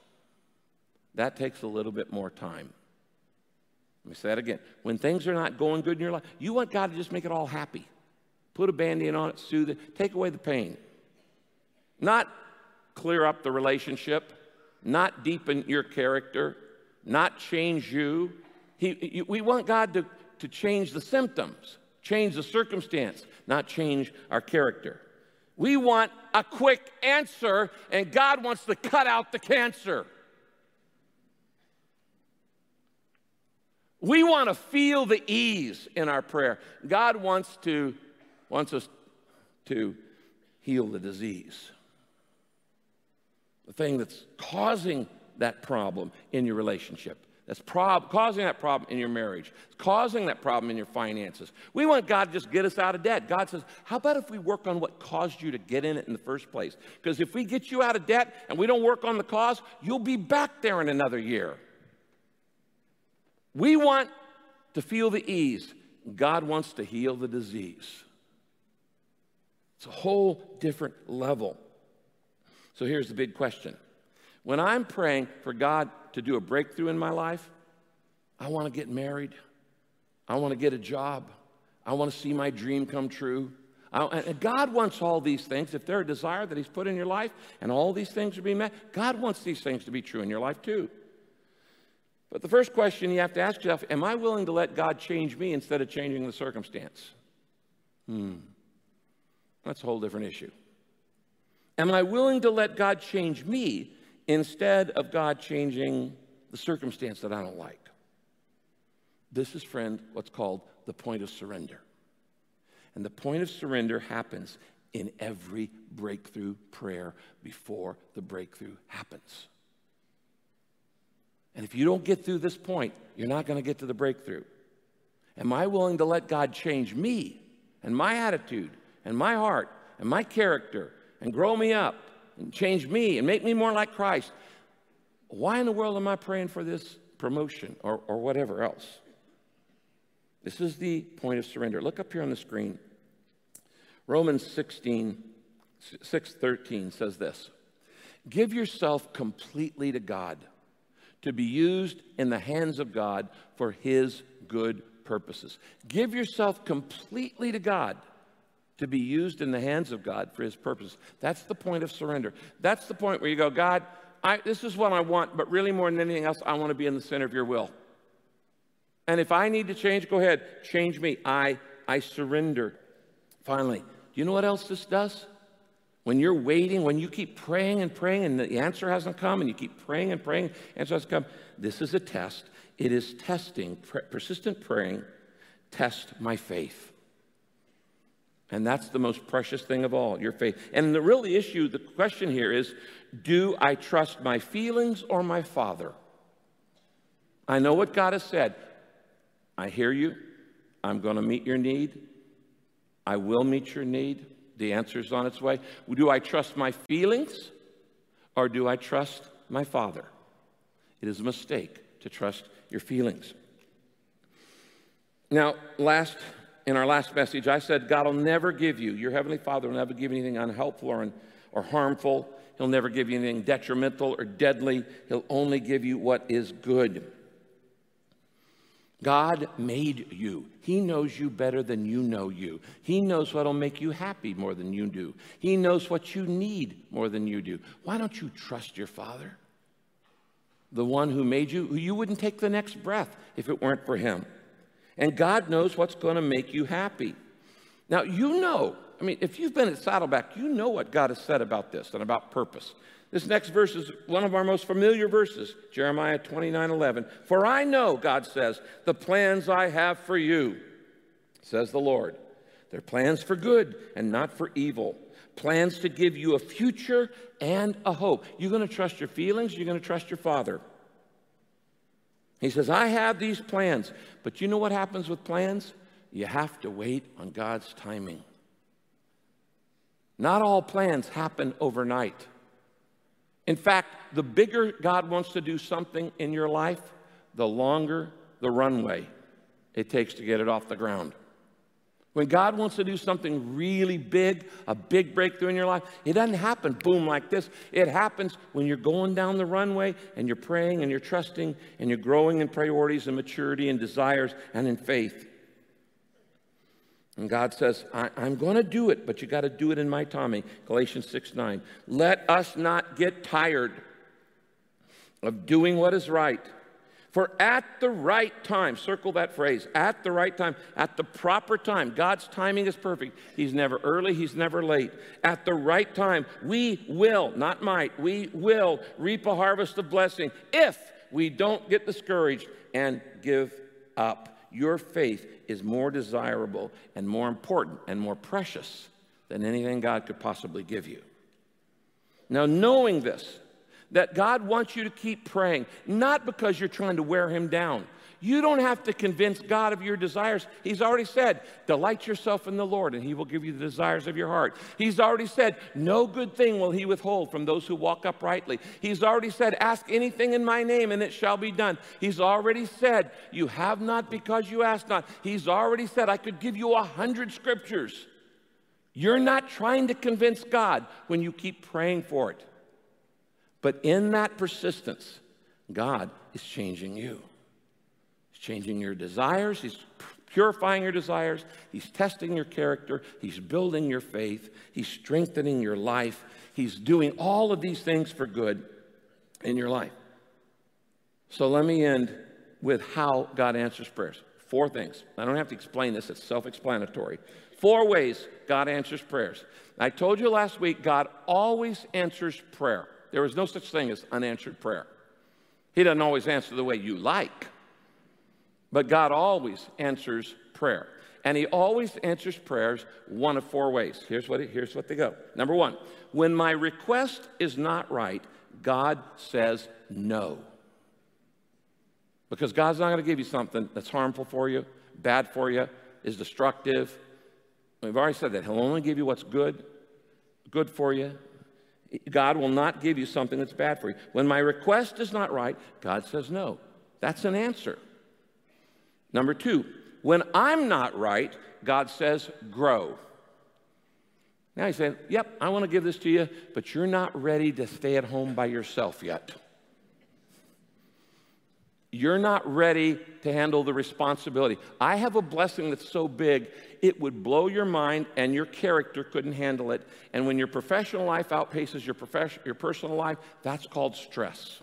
That takes a little bit more time. Let me say that again. When things are not going good in your life, you want God to just make it all happy. Put a band aid on it, soothe it, take away the pain. Not clear up the relationship, not deepen your character, not change you. He, we want God to, to change the symptoms, change the circumstance, not change our character. We want a quick answer, and God wants to cut out the cancer. We want to feel the ease in our prayer. God wants to wants us to heal the disease. The thing that's causing that problem in your relationship. That's prob- causing that problem in your marriage. It's causing that problem in your finances. We want God to just get us out of debt. God says, How about if we work on what caused you to get in it in the first place? Because if we get you out of debt and we don't work on the cause, you'll be back there in another year. We want to feel the ease. God wants to heal the disease. It's a whole different level. So here's the big question when I'm praying for God to do a breakthrough in my life, I want to get married. I want to get a job. I want to see my dream come true. I, and God wants all these things. If they're a desire that He's put in your life and all these things are being met, God wants these things to be true in your life too. But the first question you have to ask yourself Am I willing to let God change me instead of changing the circumstance? Hmm. That's a whole different issue. Am I willing to let God change me instead of God changing the circumstance that I don't like. This is, friend, what's called the point of surrender. And the point of surrender happens in every breakthrough prayer before the breakthrough happens. And if you don't get through this point, you're not going to get to the breakthrough. Am I willing to let God change me and my attitude and my heart and my character and grow me up and change me and make me more like Christ. Why in the world am I praying for this promotion or, or whatever else? This is the point of surrender. Look up here on the screen. Romans 16, 6 13 says this Give yourself completely to God to be used in the hands of God for His good purposes. Give yourself completely to God to be used in the hands of God for his purpose. That's the point of surrender. That's the point where you go, God, I, this is what I want, but really more than anything else, I want to be in the center of your will. And if I need to change, go ahead, change me. I, I surrender. Finally, do you know what else this does? When you're waiting, when you keep praying and praying and the answer hasn't come, and you keep praying and praying, answer hasn't come, this is a test. It is testing, persistent praying, test my faith. And that's the most precious thing of all, your faith. And the real issue, the question here is do I trust my feelings or my Father? I know what God has said. I hear you. I'm going to meet your need. I will meet your need. The answer is on its way. Do I trust my feelings or do I trust my Father? It is a mistake to trust your feelings. Now, last in our last message, I said God will never give you, your Heavenly Father will never give you anything unhelpful or, or harmful. He'll never give you anything detrimental or deadly. He'll only give you what is good. God made you. He knows you better than you know you. He knows what'll make you happy more than you do. He knows what you need more than you do. Why don't you trust your Father? The one who made you, who you wouldn't take the next breath if it weren't for him. And God knows what's going to make you happy. Now, you know, I mean, if you've been at Saddleback, you know what God has said about this and about purpose. This next verse is one of our most familiar verses, Jeremiah 29 11. For I know, God says, the plans I have for you, says the Lord. They're plans for good and not for evil, plans to give you a future and a hope. You're going to trust your feelings, you're going to trust your Father. He says, I have these plans. But you know what happens with plans? You have to wait on God's timing. Not all plans happen overnight. In fact, the bigger God wants to do something in your life, the longer the runway it takes to get it off the ground. When God wants to do something really big, a big breakthrough in your life, it doesn't happen boom like this. It happens when you're going down the runway and you're praying and you're trusting and you're growing in priorities and maturity and desires and in faith. And God says, I, am going to do it, but you got to do it in my timing. Galatians 6 9. Let us not get tired of doing what is right. For at the right time, circle that phrase, at the right time, at the proper time, God's timing is perfect. He's never early, He's never late. At the right time, we will, not might, we will reap a harvest of blessing if we don't get discouraged and give up. Your faith is more desirable and more important and more precious than anything God could possibly give you. Now, knowing this, that God wants you to keep praying, not because you're trying to wear him down. You don't have to convince God of your desires. He's already said, Delight yourself in the Lord, and he will give you the desires of your heart. He's already said, No good thing will he withhold from those who walk uprightly. He's already said, Ask anything in my name, and it shall be done. He's already said, You have not because you ask not. He's already said, I could give you a hundred scriptures. You're not trying to convince God when you keep praying for it. But in that persistence, God is changing you. Changing your desires. He's purifying your desires. He's testing your character. He's building your faith. He's strengthening your life. He's doing all of these things for good in your life. So let me end with how God answers prayers. Four things. I don't have to explain this, it's self explanatory. Four ways God answers prayers. I told you last week, God always answers prayer. There is no such thing as unanswered prayer. He doesn't always answer the way you like, but God always answers prayer. And He always answers prayers one of four ways. Here's what, here's what they go. Number one, when my request is not right, God says no. Because God's not going to give you something that's harmful for you, bad for you, is destructive. We've already said that. He'll only give you what's good, good for you, God will not give you something that's bad for you. When my request is not right, God says no. That's an answer. Number two, when I'm not right, God says grow. Now he's saying, Yep, I want to give this to you, but you're not ready to stay at home by yourself yet. You're not ready to handle the responsibility. I have a blessing that's so big, it would blow your mind and your character couldn't handle it. And when your professional life outpaces your, profession, your personal life, that's called stress.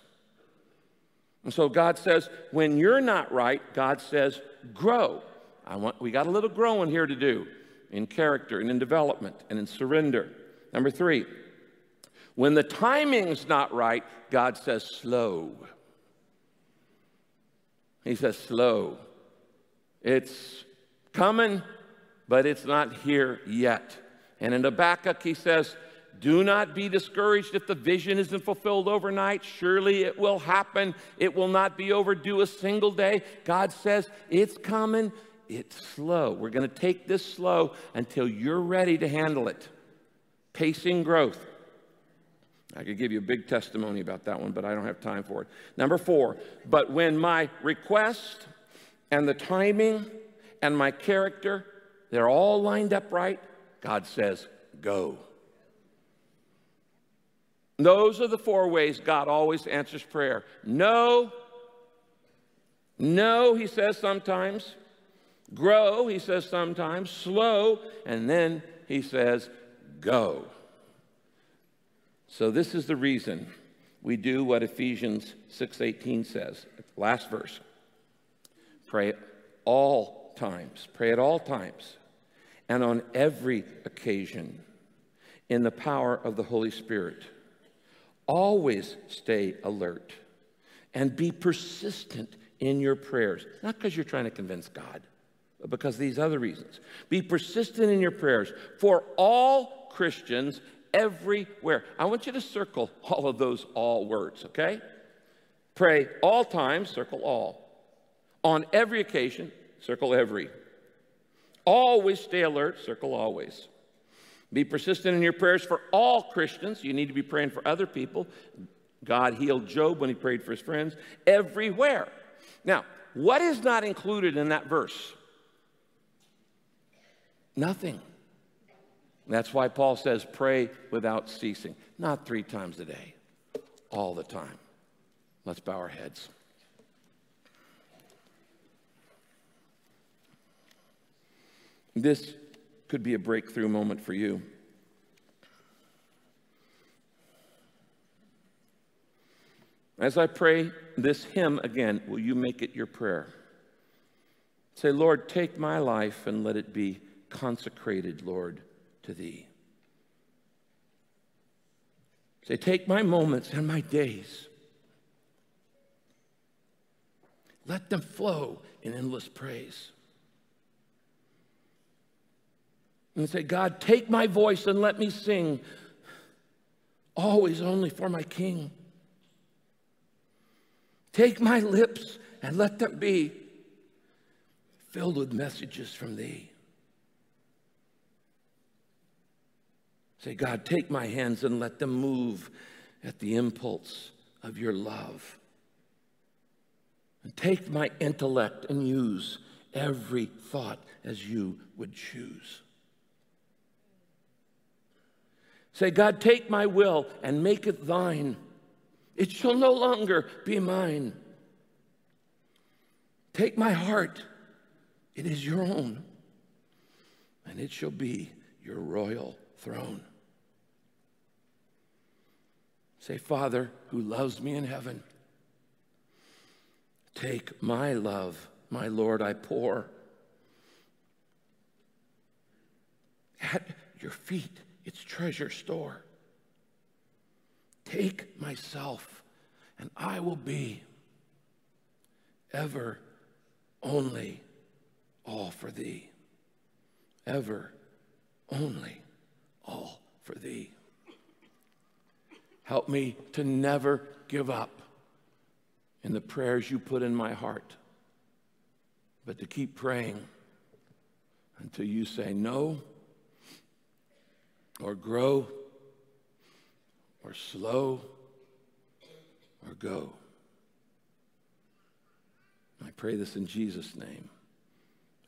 And so God says, when you're not right, God says, grow. I want, we got a little growing here to do in character and in development and in surrender. Number three, when the timing's not right, God says, slow. He says, slow. It's coming, but it's not here yet. And in Habakkuk, he says, do not be discouraged if the vision isn't fulfilled overnight. Surely it will happen. It will not be overdue a single day. God says, it's coming. It's slow. We're going to take this slow until you're ready to handle it. Pacing growth. I could give you a big testimony about that one, but I don't have time for it. Number four, but when my request and the timing and my character, they're all lined up right, God says, go. Those are the four ways God always answers prayer. No, no, he says sometimes. Grow, he says sometimes. Slow, and then he says, go. So this is the reason we do what Ephesians 6:18 says. Last verse. Pray at all times. Pray at all times and on every occasion in the power of the Holy Spirit. Always stay alert and be persistent in your prayers, not because you're trying to convince God, but because these other reasons. Be persistent in your prayers for all Christians everywhere. I want you to circle all of those all words, okay? Pray all times, circle all. On every occasion, circle every. Always stay alert, circle always. Be persistent in your prayers for all Christians. You need to be praying for other people. God healed Job when he prayed for his friends everywhere. Now, what is not included in that verse? Nothing. That's why Paul says, pray without ceasing. Not three times a day, all the time. Let's bow our heads. This could be a breakthrough moment for you. As I pray this hymn again, will you make it your prayer? Say, Lord, take my life and let it be consecrated, Lord, to thee. Say, take my moments and my days. Let them flow in endless praise. And say, God, take my voice and let me sing, always only for my King. Take my lips and let them be filled with messages from thee. Say, God, take my hands and let them move at the impulse of your love. And take my intellect and use every thought as you would choose. Say, God, take my will and make it thine. It shall no longer be mine. Take my heart, it is your own, and it shall be your royal throne. Say, Father, who loves me in heaven, take my love, my Lord, I pour at your feet, its treasure store. Take myself, and I will be ever only all for thee. Ever only all for thee. Help me to never give up in the prayers you put in my heart, but to keep praying until you say no, or grow, or slow or go. I pray this in Jesus' name.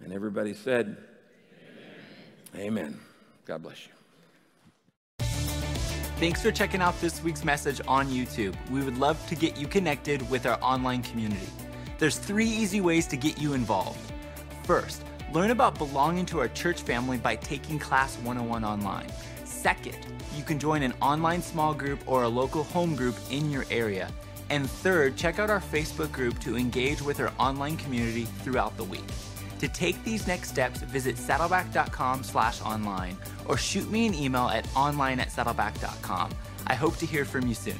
And everybody said, Amen. Amen. God bless you. Thanks for checking out this week's message on YouTube. We would love to get you connected with our online community. There's three easy ways to get you involved. First, learn about belonging to our church family by taking Class 101 online. Second, you can join an online small group or a local home group in your area. And third, check out our Facebook group to engage with our online community throughout the week. To take these next steps, visit saddleback.com slash online or shoot me an email at online at saddleback.com. I hope to hear from you soon.